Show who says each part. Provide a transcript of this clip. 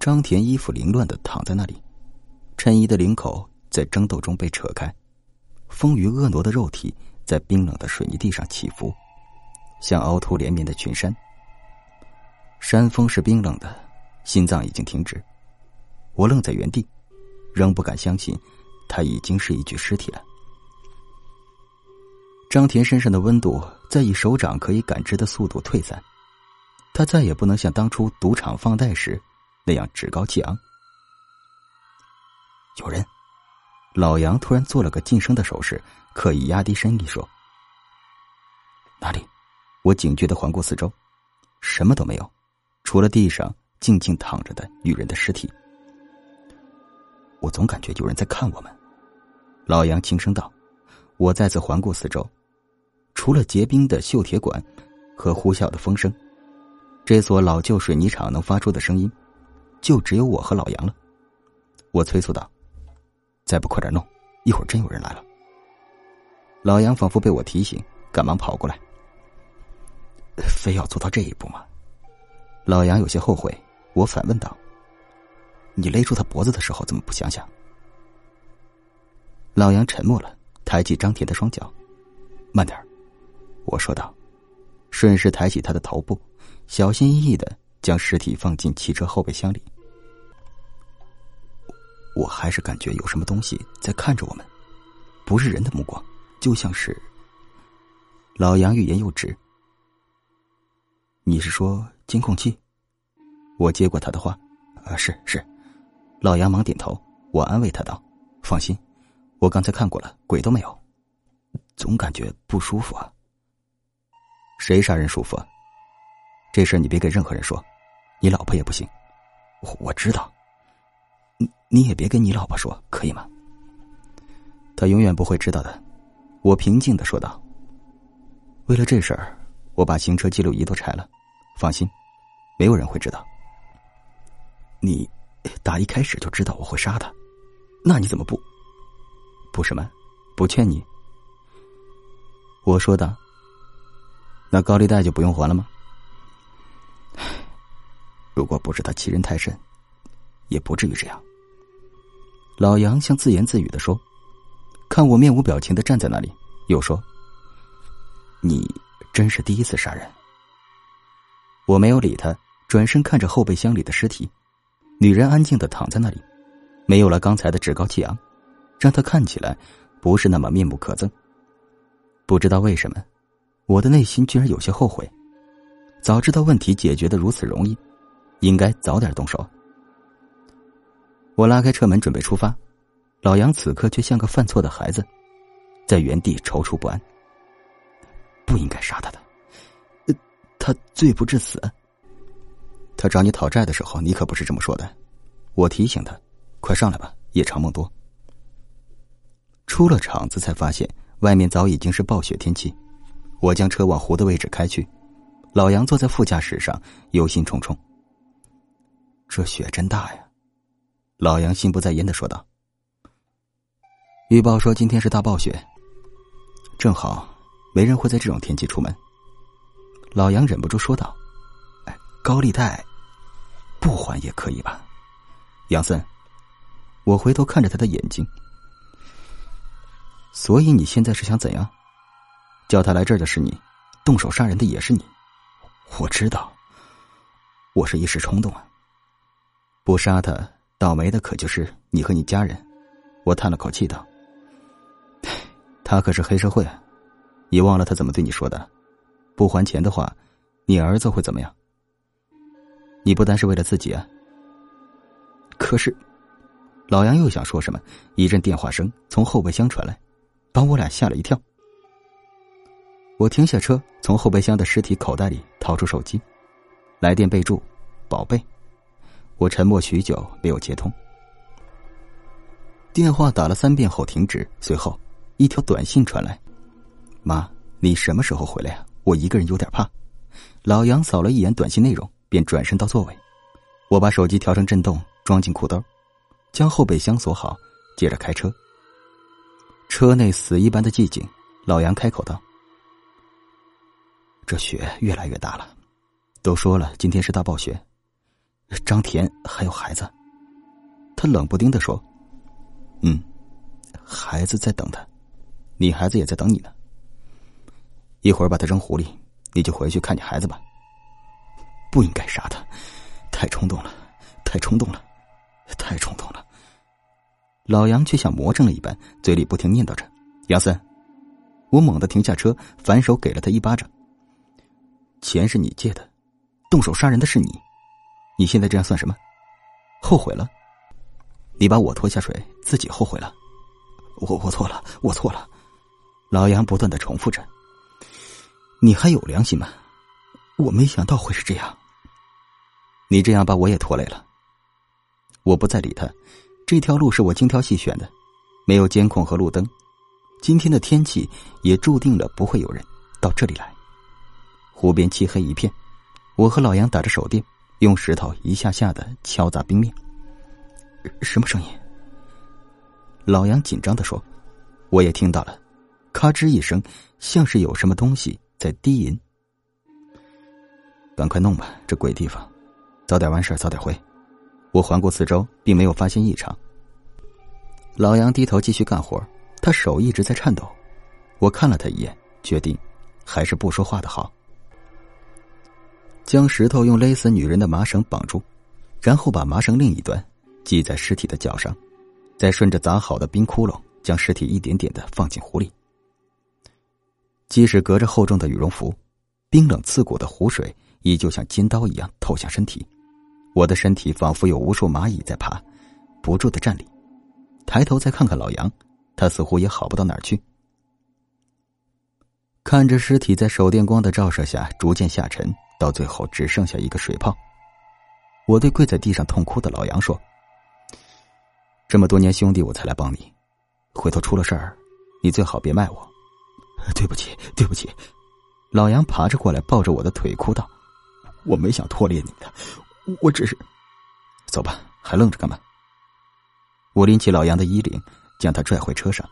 Speaker 1: 张田衣服凌乱的躺在那里，衬衣的领口在争斗中被扯开，丰腴婀娜的肉体在冰冷的水泥地上起伏，像凹凸连绵的群山。山峰是冰冷的，心脏已经停止。我愣在原地，仍不敢相信，他已经是一具尸体了。张田身上的温度在以手掌可以感知的速度退散，他再也不能像当初赌场放贷时那样趾高气昂。有人，老杨突然做了个噤声的手势，刻意压低声音说：“哪里？”我警觉的环顾四周，什么都没有，除了地上静静躺着的女人的尸体。我总感觉有人在看我们。老杨轻声道：“我再次环顾四周。”除了结冰的锈铁管和呼啸的风声，这所老旧水泥厂能发出的声音，就只有我和老杨了。我催促道：“再不快点弄，一会儿真有人来了。”老杨仿佛被我提醒，赶忙跑过来。非要做到这一步吗？老杨有些后悔。我反问道：“你勒住他脖子的时候，怎么不想想？”老杨沉默了，抬起张铁的双脚，慢点我说道，顺势抬起他的头部，小心翼翼的将尸体放进汽车后备箱里。我还是感觉有什么东西在看着我们，不是人的目光，就像是……老杨欲言又止。你是说监控器？我接过他的话，啊，是是。老杨忙点头。我安慰他道：“放心，我刚才看过了，鬼都没有，总感觉不舒服啊。”谁杀人舒服？啊这事你别给任何人说，你老婆也不行。我我知道，你你也别跟你老婆说，可以吗？她永远不会知道的。我平静的说道。为了这事儿，我把行车记录仪都拆了。放心，没有人会知道。你打一开始就知道我会杀他，那你怎么不？不什么？不劝你？我说的。那高利贷就不用还了吗？如果不是他欺人太甚，也不至于这样。老杨像自言自语的说：“看我面无表情的站在那里，又说：‘你真是第一次杀人。’我没有理他，转身看着后备箱里的尸体，女人安静的躺在那里，没有了刚才的趾高气昂，让他看起来不是那么面目可憎。不知道为什么。”我的内心居然有些后悔，早知道问题解决的如此容易，应该早点动手。我拉开车门准备出发，老杨此刻却像个犯错的孩子，在原地踌躇不安。不应该杀他的，他罪不至死。他找你讨债的时候，你可不是这么说的。我提醒他：“快上来吧，夜长梦多。”出了厂子才发现，外面早已经是暴雪天气。我将车往湖的位置开去，老杨坐在副驾驶上，忧心忡忡。这雪真大呀！老杨心不在焉的说道。预报说今天是大暴雪，正好没人会在这种天气出门。老杨忍不住说道：“哎，高利贷不还也可以吧？”杨森，我回头看着他的眼睛。所以你现在是想怎样？叫他来这儿的是你，动手杀人的也是你，我知道。我是一时冲动啊。不杀他，倒霉的可就是你和你家人。我叹了口气道：“他可是黑社会，啊，你忘了他怎么对你说的？不还钱的话，你儿子会怎么样？你不单是为了自己啊。可是，老杨又想说什么，一阵电话声从后备箱传来，把我俩吓了一跳。我停下车，从后备箱的尸体口袋里掏出手机，来电备注“宝贝”。我沉默许久，没有接通。电话打了三遍后停止，随后一条短信传来：“妈，你什么时候回来呀？我一个人有点怕。”老杨扫了一眼短信内容，便转身到座位。我把手机调成震动，装进裤兜，将后备箱锁好，接着开车。车内死一般的寂静。老杨开口道。这雪越来越大了，都说了今天是大暴雪，张田还有孩子。他冷不丁的说：“嗯，孩子在等他，你孩子也在等你呢。一会儿把他扔湖里，你就回去看你孩子吧。不应该杀他，太冲动了，太冲动了，太冲动了。”老杨却像魔怔了一般，嘴里不停念叨着：“杨森。”我猛地停下车，反手给了他一巴掌。钱是你借的，动手杀人的是你，你现在这样算什么？后悔了？你把我拖下水，自己后悔了。我我错了，我错了。老杨不断的重复着。你还有良心吗？我没想到会是这样。你这样把我也拖累了。我不再理他。这条路是我精挑细选的，没有监控和路灯。今天的天气也注定了不会有人到这里来。湖边漆黑一片，我和老杨打着手电，用石头一下下的敲砸冰面。什么声音？老杨紧张的说：“我也听到了，咔吱一声，像是有什么东西在低吟。”赶快弄吧，这鬼地方，早点完事早点回。我环顾四周，并没有发现异常。老杨低头继续干活，他手一直在颤抖。我看了他一眼，决定还是不说话的好。将石头用勒死女人的麻绳绑住，然后把麻绳另一端。系在尸体的脚上，再顺着砸好的冰窟窿，将尸体一点点的放进湖里。即使隔着厚重的羽绒服，冰冷刺骨的湖水依旧像尖刀一样透向身体。我的身体仿佛有无数蚂蚁在爬，不住的站立。抬头再看看老杨，他似乎也好不到哪儿去。看着尸体在手电光的照射下逐渐下沉，到最后只剩下一个水泡，我对跪在地上痛哭的老杨说。这么多年兄弟，我才来帮你。回头出了事儿，你最好别卖我。对不起，对不起。老杨爬着过来，抱着我的腿哭道：“我没想拖累你的，我只是……走吧，还愣着干嘛？”我拎起老杨的衣领，将他拽回车上。